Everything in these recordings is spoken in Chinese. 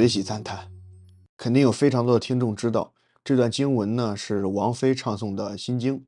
随喜赞叹，肯定有非常多的听众知道，这段经文呢是王菲唱诵的心经。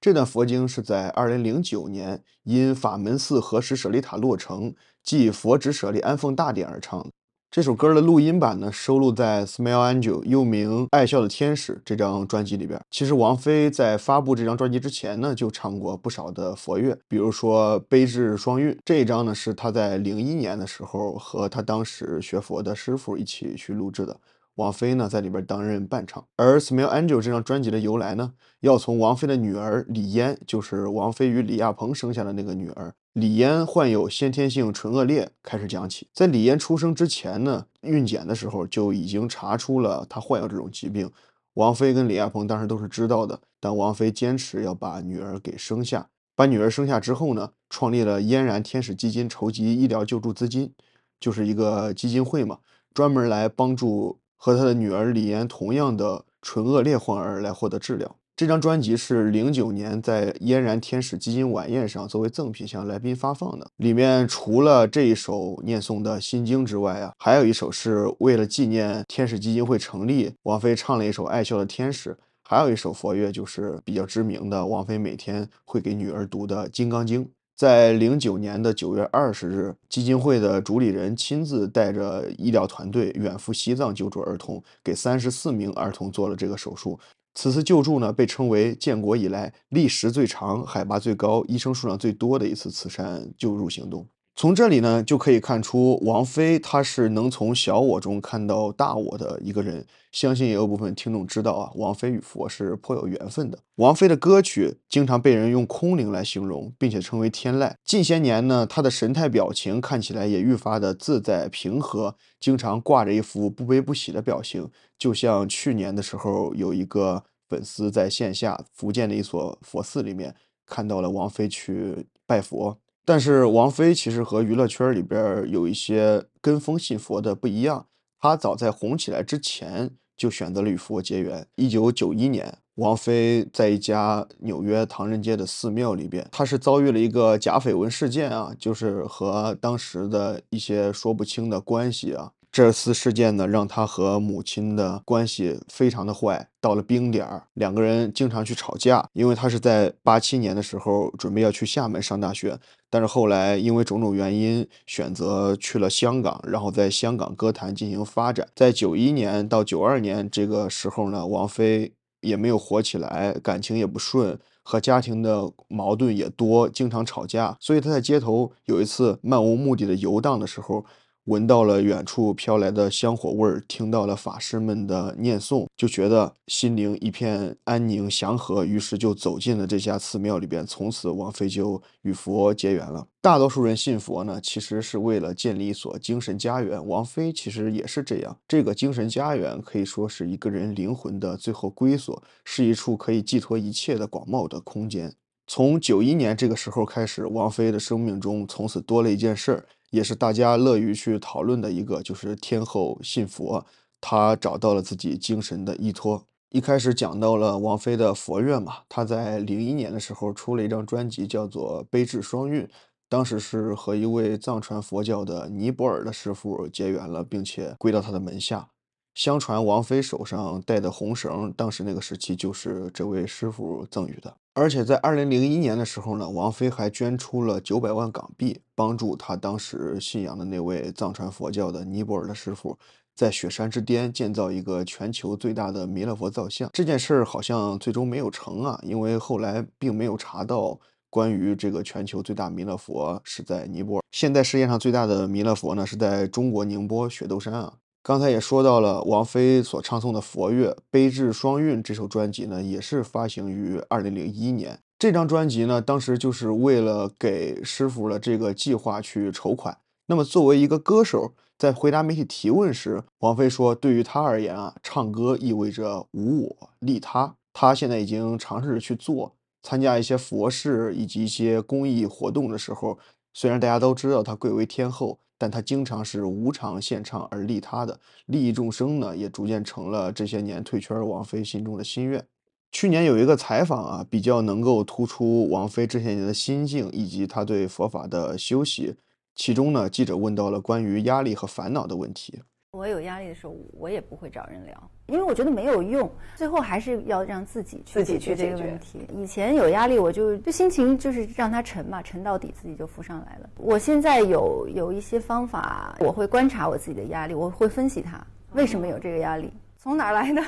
这段佛经是在二零零九年因法门寺何时舍利塔落成，即佛指舍利安奉大典而唱的。这首歌的录音版呢，收录在《Smile Angel》又名《爱笑的天使》这张专辑里边。其实王菲在发布这张专辑之前呢，就唱过不少的佛乐，比如说《悲智双韵》这一张呢，是她在零一年的时候和她当时学佛的师傅一起去录制的。王菲呢，在里边担任伴唱。而《Smile Angel》这张专辑的由来呢，要从王菲的女儿李嫣，就是王菲与李亚鹏生下的那个女儿李嫣患有先天性唇腭裂开始讲起。在李嫣出生之前呢，孕检的时候就已经查出了她患有这种疾病。王菲跟李亚鹏当时都是知道的，但王菲坚持要把女儿给生下。把女儿生下之后呢，创立了嫣然天使基金，筹集医疗救助资金，就是一个基金会嘛，专门来帮助。和他的女儿李嫣同样的唇腭裂患儿来获得治疗。这张专辑是零九年在嫣然天使基金晚宴上作为赠品向来宾发放的。里面除了这一首念诵的心经之外啊，还有一首是为了纪念天使基金会成立，王菲唱了一首《爱笑的天使》，还有一首佛乐就是比较知名的，王菲每天会给女儿读的《金刚经》。在零九年的九月二十日，基金会的主理人亲自带着医疗团队远赴西藏救助儿童，给三十四名儿童做了这个手术。此次救助呢，被称为建国以来历时最长、海拔最高、医生数量最多的一次慈善救助行动。从这里呢，就可以看出王菲她是能从小我中看到大我的一个人。相信也有部分听众知道啊，王菲与佛是颇有缘分的。王菲的歌曲经常被人用空灵来形容，并且称为天籁。近些年呢，她的神态表情看起来也愈发的自在平和，经常挂着一副不悲不喜的表情。就像去年的时候，有一个粉丝在线下福建的一所佛寺里面看到了王菲去拜佛。但是王菲其实和娱乐圈里边有一些跟风信佛的不一样，她早在红起来之前就选择了与佛结缘。一九九一年，王菲在一家纽约唐人街的寺庙里边，她是遭遇了一个假绯闻事件啊，就是和当时的一些说不清的关系啊。这次事件呢，让他和母亲的关系非常的坏，到了冰点儿，两个人经常去吵架。因为他是在八七年的时候准备要去厦门上大学，但是后来因为种种原因选择去了香港，然后在香港歌坛进行发展。在九一年到九二年这个时候呢，王菲也没有火起来，感情也不顺，和家庭的矛盾也多，经常吵架。所以他在街头有一次漫无目的的游荡的时候。闻到了远处飘来的香火味儿，听到了法师们的念诵，就觉得心灵一片安宁祥和，于是就走进了这家寺庙里边。从此，王菲就与佛结缘了。大多数人信佛呢，其实是为了建立一所精神家园。王菲其实也是这样。这个精神家园可以说是一个人灵魂的最后归所，是一处可以寄托一切的广袤的空间。从九一年这个时候开始，王菲的生命中从此多了一件事儿。也是大家乐于去讨论的一个，就是天后信佛，她找到了自己精神的依托。一开始讲到了王菲的佛乐嘛，她在零一年的时候出了一张专辑，叫做《悲智双韵》，当时是和一位藏传佛教的尼泊尔的师傅结缘了，并且归到他的门下。相传王菲手上戴的红绳，当时那个时期就是这位师傅赠予的。而且在二零零一年的时候呢，王菲还捐出了九百万港币，帮助她当时信仰的那位藏传佛教的尼泊尔的师傅，在雪山之巅建造一个全球最大的弥勒佛造像。这件事儿好像最终没有成啊，因为后来并没有查到关于这个全球最大弥勒佛是在尼泊尔。现在世界上最大的弥勒佛呢，是在中国宁波雪窦山啊。刚才也说到了，王菲所唱诵的佛乐《悲智双韵》这首专辑呢，也是发行于二零零一年。这张专辑呢，当时就是为了给师傅的这个计划去筹款。那么，作为一个歌手，在回答媒体提问时，王菲说：“对于他而言啊，唱歌意味着无我利他。他现在已经尝试着去做，参加一些佛事以及一些公益活动的时候，虽然大家都知道他贵为天后。”但他经常是无偿献唱而利他的，利益众生呢，也逐渐成了这些年退圈王菲心中的心愿。去年有一个采访啊，比较能够突出王菲这些年的心境以及她对佛法的修习。其中呢，记者问到了关于压力和烦恼的问题。我有压力的时候，我也不会找人聊，因为我觉得没有用。最后还是要让自己去解决这个问题。以前有压力，我就就心情就是让它沉嘛，沉到底自己就浮上来了。我现在有有一些方法，我会观察我自己的压力，我会分析它为什么有这个压力，从哪儿来的。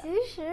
其实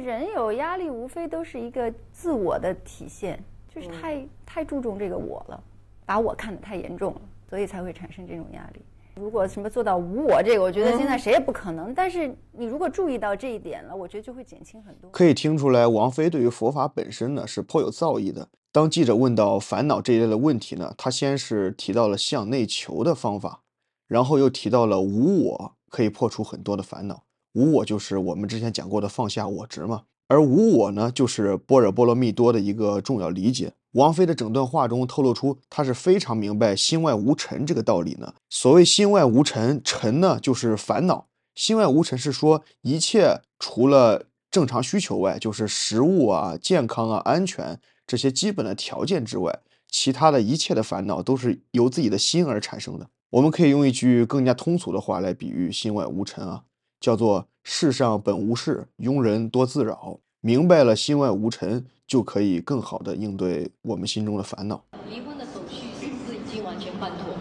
人有压力，无非都是一个自我的体现，就是太太注重这个我了，把我看得太严重了，所以才会产生这种压力。如果什么做到无我，这个我觉得现在谁也不可能。但是你如果注意到这一点了，我觉得就会减轻很多。可以听出来，王菲对于佛法本身呢是颇有造诣的。当记者问到烦恼这一类的问题呢，她先是提到了向内求的方法，然后又提到了无我可以破除很多的烦恼。无我就是我们之前讲过的放下我执嘛，而无我呢，就是般若波罗蜜多的一个重要理解。王菲的整段话中透露出，她是非常明白心外无尘这个道理呢。所谓心外无尘，尘呢就是烦恼。心外无尘是说一切除了正常需求外，就是食物啊、健康啊、安全这些基本的条件之外，其他的一切的烦恼都是由自己的心而产生的。我们可以用一句更加通俗的话来比喻心外无尘啊，叫做世上本无事，庸人多自扰。明白了心外无尘。就可以更好的应对我们心中的烦恼。离婚的手续是不是已经完全办妥？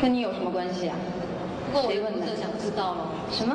跟你有什么关系啊？不过我的读者想知道了。什么？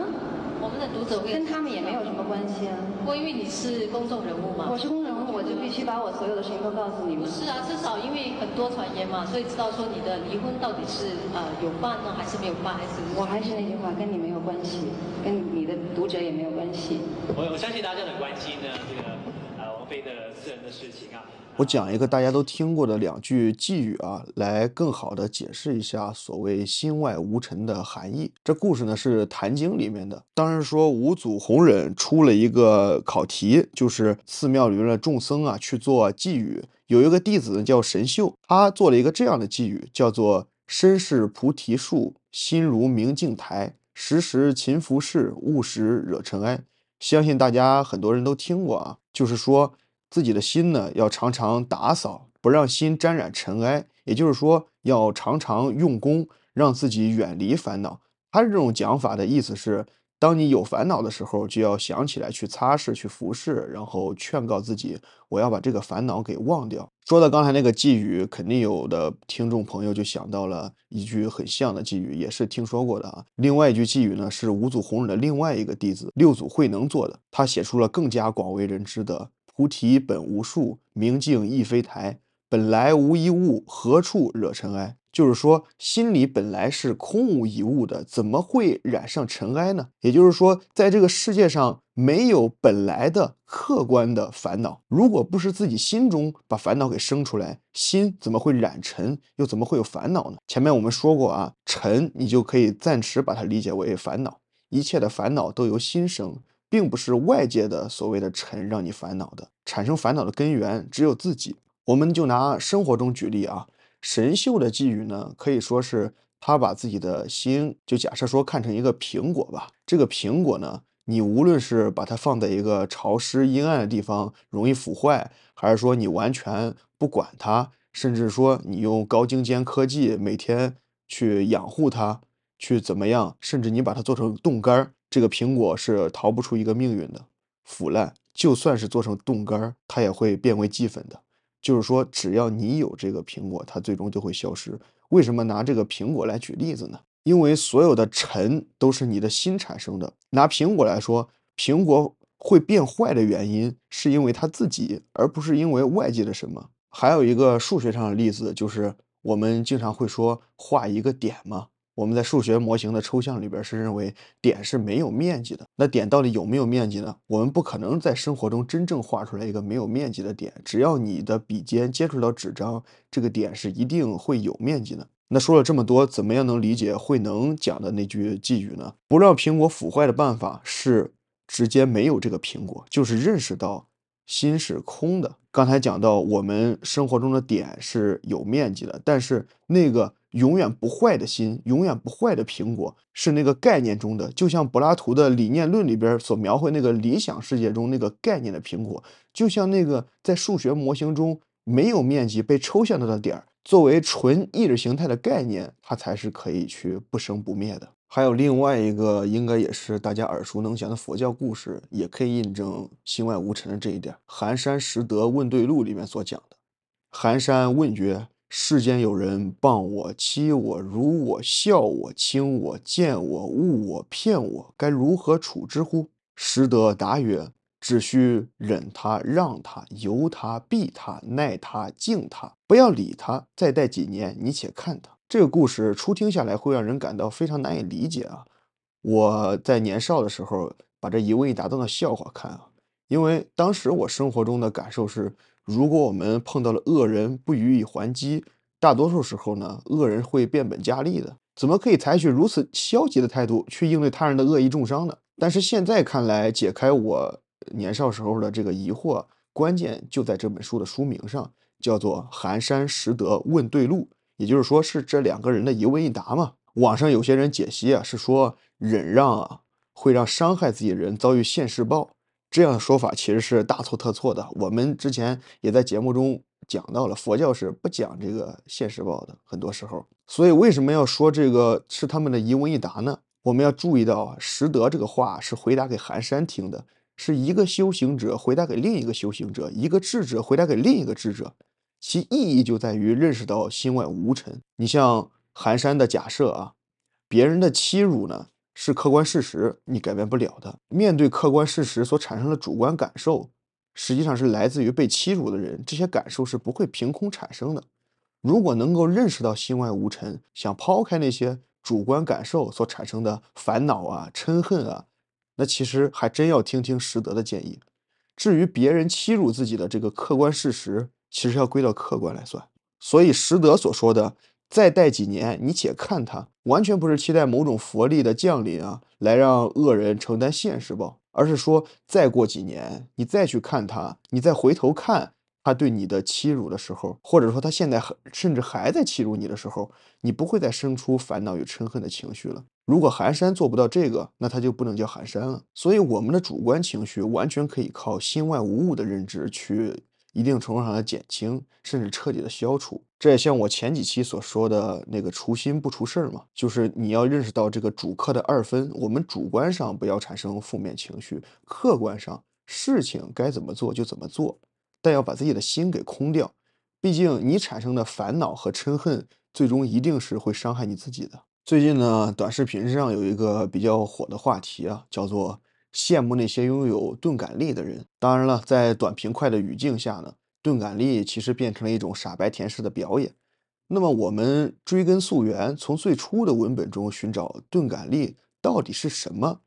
我们的读者跟他们也没有什么关系啊。不过因为你是公众人物嘛。我是公众人物，我就必须把我所有的事情都告诉你们。不是啊，至少因为很多传言嘛，所以知道说你的离婚到底是呃有办呢，还是没有办，还是？我还是那句话，跟你没有关系，跟你的读者也没有关系。我我相信大家很关心呢，这个呃王菲。的私人的事情啊，我讲一个大家都听过的两句寄语啊，来更好的解释一下所谓心外无尘的含义。这故事呢是《坛经》里面的，当时说五祖弘忍出了一个考题，就是寺庙里面的众僧啊去做寄语，有一个弟子呢叫神秀，他做了一个这样的寄语，叫做“身是菩提树，心如明镜台，时时勤拂拭，勿使惹尘埃”。相信大家很多人都听过啊，就是说。自己的心呢，要常常打扫，不让心沾染尘埃。也就是说，要常常用功，让自己远离烦恼。他这种讲法的意思是，当你有烦恼的时候，就要想起来去擦拭、去服侍，然后劝告自己，我要把这个烦恼给忘掉。说到刚才那个寄语，肯定有的听众朋友就想到了一句很像的寄语，也是听说过的啊。另外一句寄语呢，是五祖弘忍的另外一个弟子六祖慧能做的，他写出了更加广为人知的。菩提本无树，明镜亦非台。本来无一物，何处惹尘埃？就是说，心里本来是空无一物的，怎么会染上尘埃呢？也就是说，在这个世界上没有本来的客观的烦恼。如果不是自己心中把烦恼给生出来，心怎么会染尘？又怎么会有烦恼呢？前面我们说过啊，尘你就可以暂时把它理解为烦恼，一切的烦恼都由心生。并不是外界的所谓的尘让你烦恼的，产生烦恼的根源只有自己。我们就拿生活中举例啊，神秀的寄语呢，可以说是他把自己的心，就假设说看成一个苹果吧。这个苹果呢，你无论是把它放在一个潮湿阴暗的地方，容易腐坏，还是说你完全不管它，甚至说你用高精尖科技每天去养护它，去怎么样，甚至你把它做成冻干儿。这个苹果是逃不出一个命运的腐烂，就算是做成冻干，它也会变为齑粉的。就是说，只要你有这个苹果，它最终就会消失。为什么拿这个苹果来举例子呢？因为所有的尘都是你的心产生的。拿苹果来说，苹果会变坏的原因是因为它自己，而不是因为外界的什么。还有一个数学上的例子，就是我们经常会说画一个点嘛。我们在数学模型的抽象里边是认为点是没有面积的。那点到底有没有面积呢？我们不可能在生活中真正画出来一个没有面积的点。只要你的笔尖接触到纸张，这个点是一定会有面积的。那说了这么多，怎么样能理解慧能讲的那句寄语呢？不让苹果腐坏的办法是直接没有这个苹果，就是认识到心是空的。刚才讲到我们生活中的点是有面积的，但是那个。永远不坏的心，永远不坏的苹果，是那个概念中的，就像柏拉图的理念论里边所描绘那个理想世界中那个概念的苹果，就像那个在数学模型中没有面积被抽象到的点儿，作为纯意识形态的概念，它才是可以去不生不灭的。还有另外一个，应该也是大家耳熟能详的佛教故事，也可以印证心外无尘的这一点。寒山拾得问对录里面所讲的，寒山问曰：“世间有人谤我、欺我、辱我、笑我、轻我、贱我、误我、骗我，该如何处之乎？”拾得答曰：“只需忍他、让他、由他、避他、耐他、敬他，不要理他。再待几年，你且看他。”这个故事初听下来会让人感到非常难以理解啊！我在年少的时候把这一问一答当做笑话看啊，因为当时我生活中的感受是，如果我们碰到了恶人不予以还击，大多数时候呢，恶人会变本加厉的。怎么可以采取如此消极的态度去应对他人的恶意重伤呢？但是现在看来，解开我年少时候的这个疑惑，关键就在这本书的书名上，叫做《寒山拾得问对路》。也就是说，是这两个人的一问一答嘛？网上有些人解析啊，是说忍让啊会让伤害自己人遭遇现世报，这样的说法其实是大错特错的。我们之前也在节目中讲到了，佛教是不讲这个现世报的，很多时候。所以为什么要说这个是他们的一问一答呢？我们要注意到啊，识得这个话是回答给寒山听的，是一个修行者回答给另一个修行者，一个智者回答给另一个智者。其意义就在于认识到心外无尘。你像寒山的假设啊，别人的欺辱呢是客观事实，你改变不了的。面对客观事实所产生的主观感受，实际上是来自于被欺辱的人，这些感受是不会凭空产生的。如果能够认识到心外无尘，想抛开那些主观感受所产生的烦恼啊、嗔恨啊，那其实还真要听听实德的建议。至于别人欺辱自己的这个客观事实，其实要归到客观来算，所以实德所说的“再待几年，你且看他”，完全不是期待某种佛力的降临啊，来让恶人承担现实报，而是说再过几年，你再去看他，你再回头看他对你的欺辱的时候，或者说他现在甚至还在欺辱你的时候，你不会再生出烦恼与嗔恨的情绪了。如果寒山做不到这个，那他就不能叫寒山了。所以我们的主观情绪完全可以靠心外无物的认知去。一定程度上的减轻，甚至彻底的消除，这也像我前几期所说的那个除心不除事儿嘛，就是你要认识到这个主客的二分，我们主观上不要产生负面情绪，客观上事情该怎么做就怎么做，但要把自己的心给空掉，毕竟你产生的烦恼和嗔恨，最终一定是会伤害你自己的。最近呢，短视频上有一个比较火的话题啊，叫做。羡慕那些拥有钝感力的人。当然了，在短平快的语境下呢，钝感力其实变成了一种傻白甜式的表演。那么，我们追根溯源，从最初的文本中寻找钝感力到底是什么？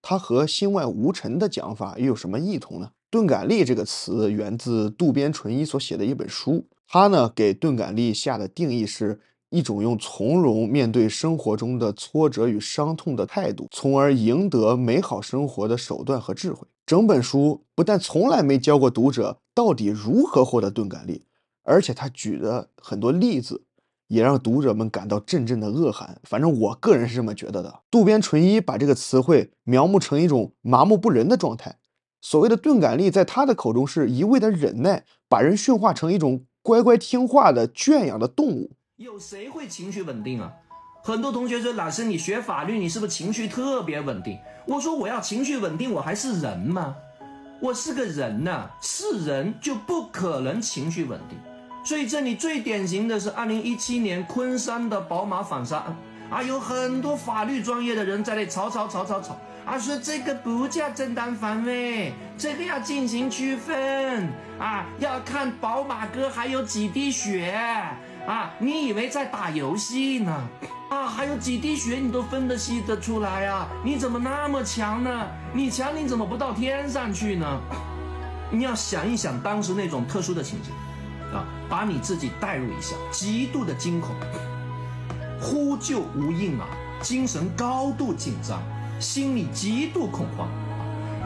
它和心外无尘的讲法又有什么异同呢？钝感力这个词源自渡边淳一所写的一本书，他呢给钝感力下的定义是。一种用从容面对生活中的挫折与伤痛的态度，从而赢得美好生活的手段和智慧。整本书不但从来没教过读者到底如何获得钝感力，而且他举的很多例子，也让读者们感到阵阵的恶寒。反正我个人是这么觉得的。渡边淳一把这个词汇描摹成一种麻木不仁的状态。所谓的钝感力，在他的口中是一味的忍耐，把人驯化成一种乖乖听话的圈养的动物。有谁会情绪稳定啊？很多同学说：“老师，你学法律，你是不是情绪特别稳定？”我说：“我要情绪稳定，我还是人吗？我是个人呐，是人就不可能情绪稳定。所以这里最典型的是二零一七年昆山的宝马反杀案啊，有很多法律专业的人在那吵吵吵吵吵啊，说这个不叫正当防卫，这个要进行区分啊，要看宝马哥还有几滴血。”啊，你以为在打游戏呢？啊，还有几滴血你都分得析得出来啊？你怎么那么强呢？你强你怎么不到天上去呢？你要想一想当时那种特殊的情景，啊，把你自己代入一下，极度的惊恐，呼救无应啊，精神高度紧张，心里极度恐慌。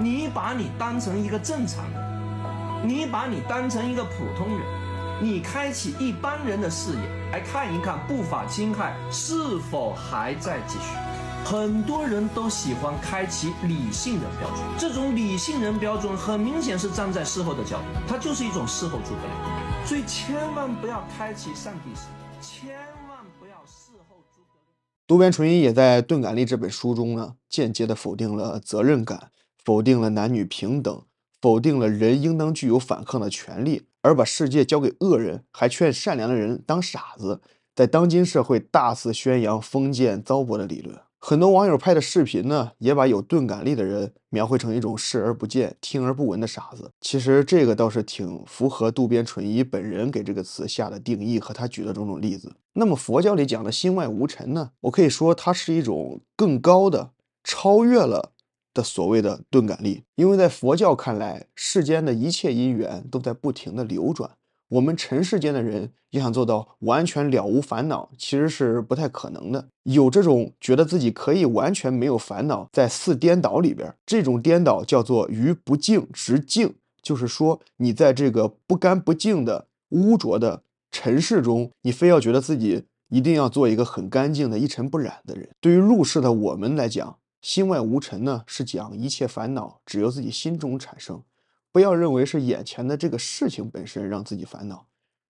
你把你当成一个正常人，你把你当成一个普通人。你开启一般人的视野，来看一看不法侵害是否还在继续。很多人都喜欢开启理性人标准，这种理性人标准很明显是站在事后的角度，它就是一种事后诸葛亮。所以千万不要开启上帝视角，千万不要事后诸葛亮。渡边淳一也在《钝感力》这本书中呢，间接的否定了责任感，否定了男女平等，否定了人应当具有反抗的权利，而把世界交给恶人，还劝善良的人当傻子，在当今社会大肆宣扬封建糟粕的理论。很多网友拍的视频呢，也把有钝感力的人描绘成一种视而不见、听而不闻的傻子。其实这个倒是挺符合渡边淳一本人给这个词下的定义和他举的种种例子。那么佛教里讲的心外无尘呢？我可以说它是一种更高的、超越了的所谓的钝感力，因为在佛教看来，世间的一切因缘都在不停的流转。我们尘世间的人要想做到完全了无烦恼，其实是不太可能的。有这种觉得自己可以完全没有烦恼，在四颠倒里边，这种颠倒叫做于不净直净，就是说你在这个不干不净的污浊的尘世中，你非要觉得自己一定要做一个很干净的一尘不染的人。对于入世的我们来讲，心外无尘呢，是讲一切烦恼只由自己心中产生。不要认为是眼前的这个事情本身让自己烦恼，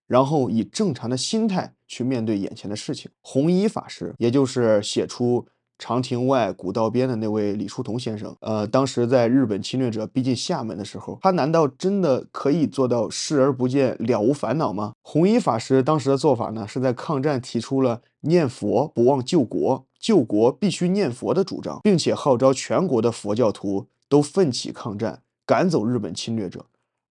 然后以正常的心态去面对眼前的事情。弘一法师，也就是写出《长亭外，古道边》的那位李叔同先生，呃，当时在日本侵略者逼近厦门的时候，他难道真的可以做到视而不见、了无烦恼吗？弘一法师当时的做法呢，是在抗战提出了念佛不忘救国，救国必须念佛的主张，并且号召全国的佛教徒都奋起抗战。赶走日本侵略者，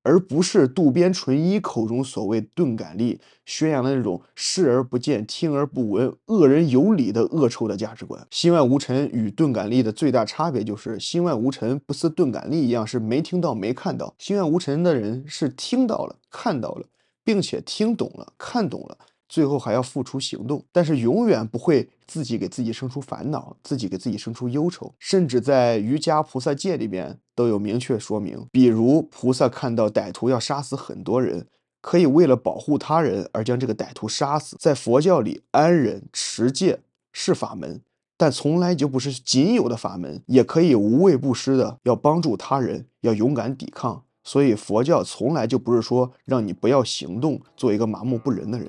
而不是渡边淳一口中所谓钝感力宣扬的那种视而不见、听而不闻、恶人有理的恶臭的价值观。心外无尘与钝感力的最大差别就是，心外无尘不似钝感力一样是没听到、没看到，心外无尘的人是听到了、看到了，并且听懂了、看懂了。最后还要付出行动，但是永远不会自己给自己生出烦恼，自己给自己生出忧愁。甚至在瑜伽菩萨戒里边都有明确说明，比如菩萨看到歹徒要杀死很多人，可以为了保护他人而将这个歹徒杀死。在佛教里，安忍持戒是法门，但从来就不是仅有的法门，也可以无畏不施的要帮助他人，要勇敢抵抗。所以佛教从来就不是说让你不要行动，做一个麻木不仁的人。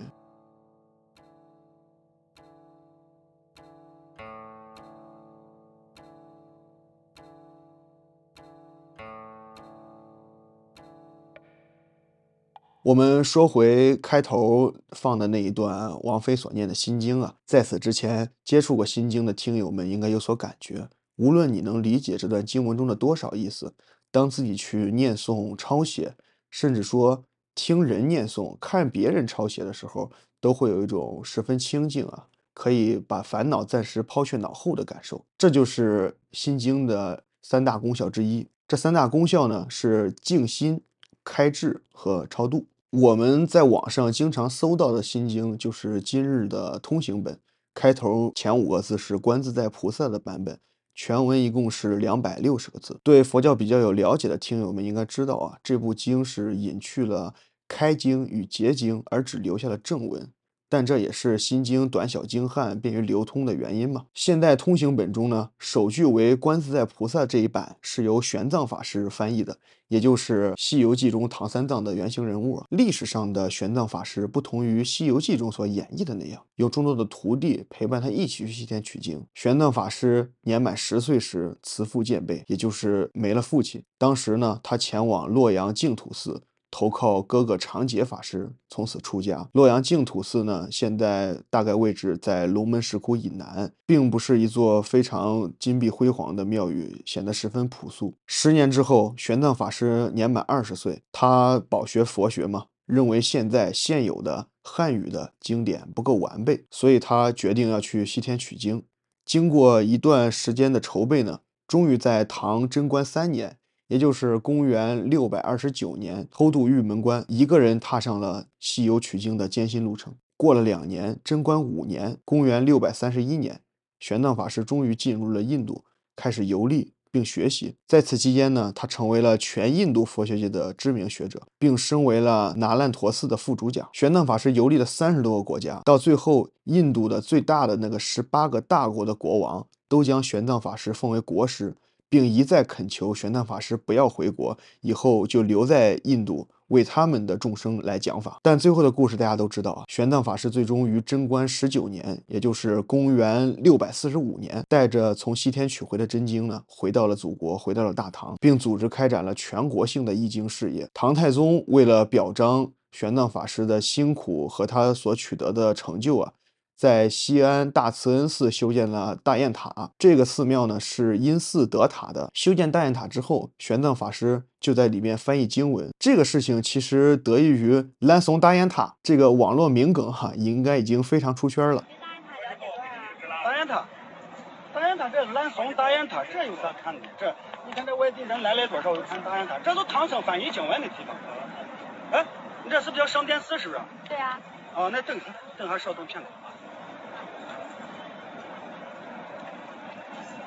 我们说回开头放的那一段王菲所念的心经啊，在此之前接触过心经的听友们应该有所感觉。无论你能理解这段经文中的多少意思，当自己去念诵、抄写，甚至说听人念诵、看别人抄写的时候，都会有一种十分清静啊，可以把烦恼暂时抛却脑后的感受。这就是心经的三大功效之一。这三大功效呢，是静心、开智和超度。我们在网上经常搜到的心经，就是今日的通行本。开头前五个字是观自在菩萨的版本，全文一共是两百六十个字。对佛教比较有了解的听友们应该知道啊，这部经是隐去了开经与结经，而只留下了正文。但这也是心经短小精悍、便于流通的原因嘛。现代通行本中呢，首句为观自在菩萨这一版是由玄奘法师翻译的，也就是《西游记》中唐三藏的原型人物。历史上的玄奘法师不同于《西游记》中所演绎的那样，有众多的徒弟陪伴他一起去西天取经。玄奘法师年满十岁时慈父渐辈，也就是没了父亲。当时呢，他前往洛阳净土寺。投靠哥哥长劫法师，从此出家。洛阳净土寺呢，现在大概位置在龙门石窟以南，并不是一座非常金碧辉煌的庙宇，显得十分朴素。十年之后，玄奘法师年满二十岁，他饱学佛学嘛，认为现在现有的汉语的经典不够完备，所以他决定要去西天取经。经过一段时间的筹备呢，终于在唐贞观三年。也就是公元六百二十九年，偷渡玉门关，一个人踏上了西游取经的艰辛路程。过了两年，贞观五年，公元六百三十一年，玄奘法师终于进入了印度，开始游历。并学习。在此期间呢，他成为了全印度佛学界的知名学者，并升为了那烂陀寺的副主讲。玄奘法师游历了三十多个国家，到最后，印度的最大的那个十八个大国的国王都将玄奘法师奉为国师。并一再恳求玄奘法师不要回国，以后就留在印度为他们的众生来讲法。但最后的故事大家都知道啊，玄奘法师最终于贞观十九年，也就是公元六百四十五年，带着从西天取回的真经呢，回到了祖国，回到了大唐，并组织开展了全国性的译经事业。唐太宗为了表彰玄奘法师的辛苦和他所取得的成就啊。在西安大慈恩寺修建了大雁塔，这个寺庙呢是因寺得塔的。修建大雁塔之后，玄奘法师就在里面翻译经文。这个事情其实得益于“蓝怂大雁塔”这个网络名梗，哈，应该已经非常出圈了。大雁塔，大雁塔，这蓝怂大雁塔，这有啥看的？这你看这外地人来了多少？看大雁塔，这都唐僧翻译经文的地方。哎，你这是不是叫上电寺？是不是？对呀。哦，那等等下稍等片刻。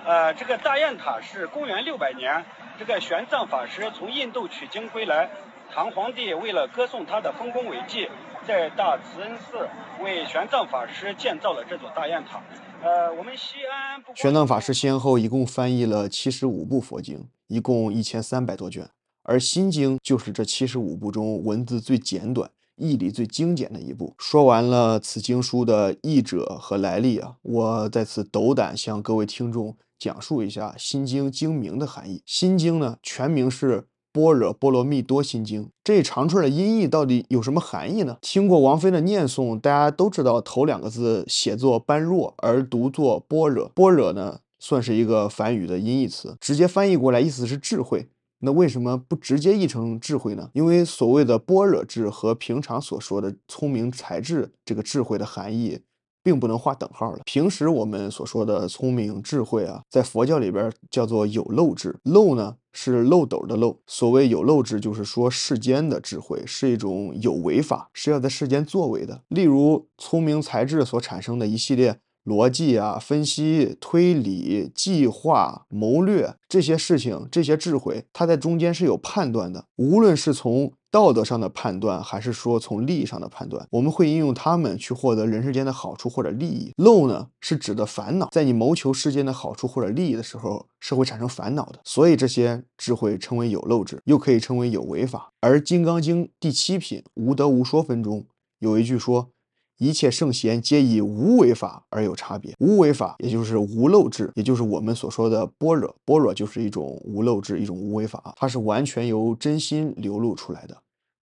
呃，这个大雁塔是公元六百年，这个玄奘法师从印度取经归来，唐皇帝为了歌颂他的丰功伟绩，在大慈恩寺为玄奘法师建造了这座大雁塔。呃，我们西安玄奘法师先后一共翻译了七十五部佛经，一共一千三百多卷，而《心经》就是这七十五部中文字最简短。义理最精简的一部。说完了此经书的译者和来历啊，我在此斗胆向各位听众讲述一下《心经》经名的含义。《心经》呢，全名是《般若波罗蜜多心经》。这一长串的音译到底有什么含义呢？听过王菲的念诵，大家都知道头两个字写作般若，而读作般若。般若呢，算是一个梵语的音译词，直接翻译过来意思是智慧。那为什么不直接译成智慧呢？因为所谓的般若智和平常所说的聪明才智这个智慧的含义，并不能画等号了。平时我们所说的聪明智慧啊，在佛教里边叫做有漏智，漏呢是漏斗的漏。所谓有漏智，就是说世间的智慧是一种有为法，是要在世间作为的。例如聪明才智所产生的一系列。逻辑啊，分析、推理、计划、谋略这些事情，这些智慧，它在中间是有判断的。无论是从道德上的判断，还是说从利益上的判断，我们会应用它们去获得人世间的好处或者利益。漏呢，是指的烦恼，在你谋求世间的好处或者利益的时候，是会产生烦恼的。所以这些智慧称为有漏智，又可以称为有为法。而《金刚经》第七品无德无说分中有一句说。一切圣贤皆以无为法而有差别，无为法也就是无漏智，也就是我们所说的般若。般若就是一种无漏智，一种无为法，它是完全由真心流露出来的。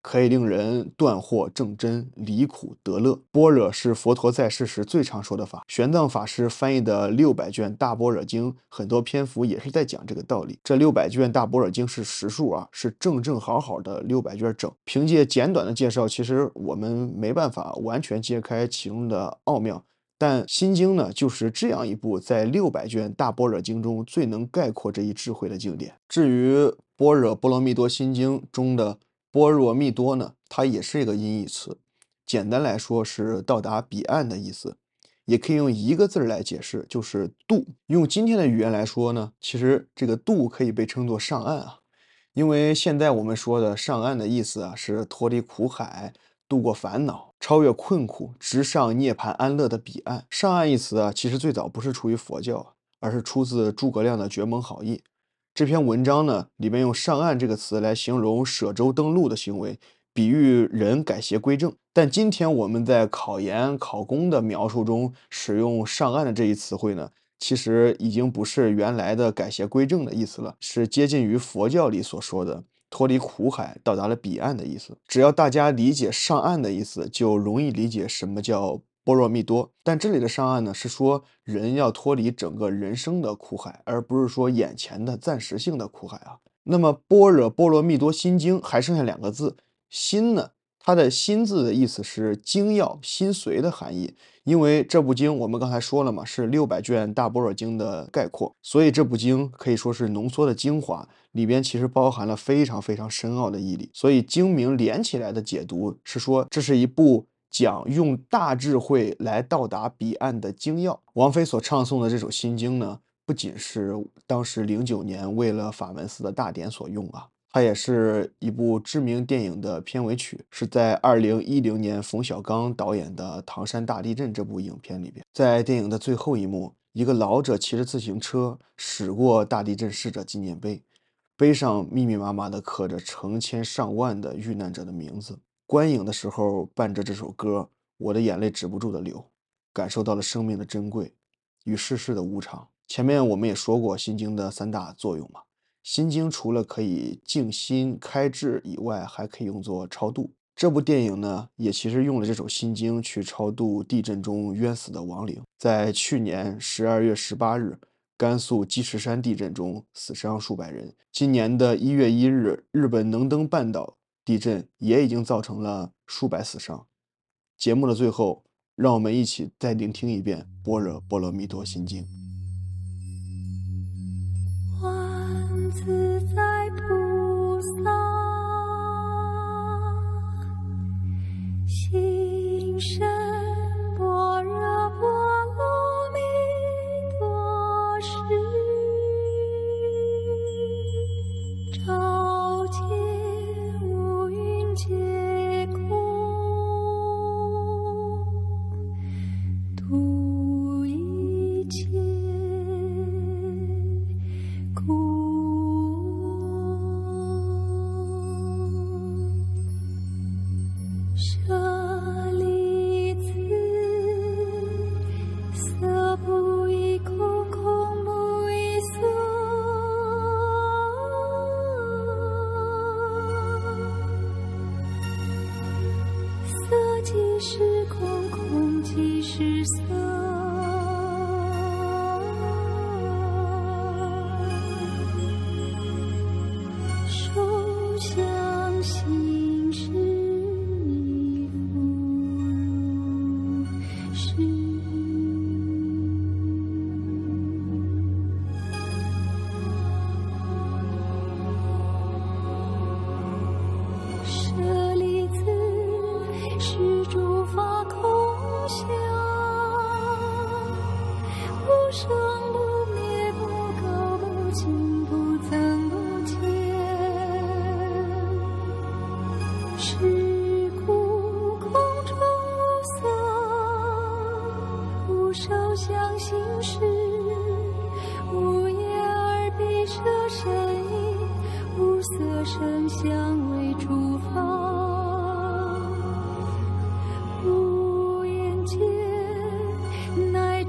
可以令人断惑正真，离苦得乐。般若是佛陀在世时最常说的法。玄奘法师翻译的六百卷大般若经，很多篇幅也是在讲这个道理。这六百卷大般若经是实数啊，是正正好好的六百卷整。凭借简短的介绍，其实我们没办法完全揭开其中的奥妙。但心经呢，就是这样一部在六百卷大般若经中最能概括这一智慧的经典。至于般若波罗蜜多心经中的。般若蜜多呢，它也是一个音译词，简单来说是到达彼岸的意思，也可以用一个字来解释，就是渡。用今天的语言来说呢，其实这个渡可以被称作上岸啊，因为现在我们说的上岸的意思啊，是脱离苦海，度过烦恼，超越困苦，直上涅槃安乐的彼岸。上岸一词啊，其实最早不是出于佛教，而是出自诸葛亮的绝蒙好意。这篇文章呢，里面用“上岸”这个词来形容舍舟登陆的行为，比喻人改邪归正。但今天我们在考研考公的描述中使用“上岸”的这一词汇呢，其实已经不是原来的改邪归正的意思了，是接近于佛教里所说的脱离苦海，到达了彼岸的意思。只要大家理解“上岸”的意思，就容易理解什么叫。般若蜜多，但这里的上岸呢，是说人要脱离整个人生的苦海，而不是说眼前的暂时性的苦海啊。那么般若波罗蜜多心经还剩下两个字，心呢？它的心字的意思是精要、心髓的含义。因为这部经我们刚才说了嘛，是六百卷大般若经的概括，所以这部经可以说是浓缩的精华，里边其实包含了非常非常深奥的义理。所以经名连起来的解读是说，这是一部。讲用大智慧来到达彼岸的精要。王菲所唱诵的这首心经呢，不仅是当时零九年为了法门寺的大典所用啊，它也是一部知名电影的片尾曲，是在二零一零年冯小刚导演的《唐山大地震》这部影片里边，在电影的最后一幕，一个老者骑着自行车驶过大地震逝者纪念碑，碑上密密麻麻的刻着成千上万的遇难者的名字。观影的时候伴着这首歌，我的眼泪止不住的流，感受到了生命的珍贵与世事的无常。前面我们也说过《心经》的三大作用嘛，《心经》除了可以静心开智以外，还可以用作超度。这部电影呢，也其实用了这首《心经》去超度地震中冤死的亡灵。在去年十二月十八日，甘肃积石山地震中死伤数百人。今年的一月一日，日本能登半岛。地震也已经造成了数百死伤。节目的最后，让我们一起再聆听一遍《般若波罗蜜多心经》。自在菩萨心生。是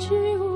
主。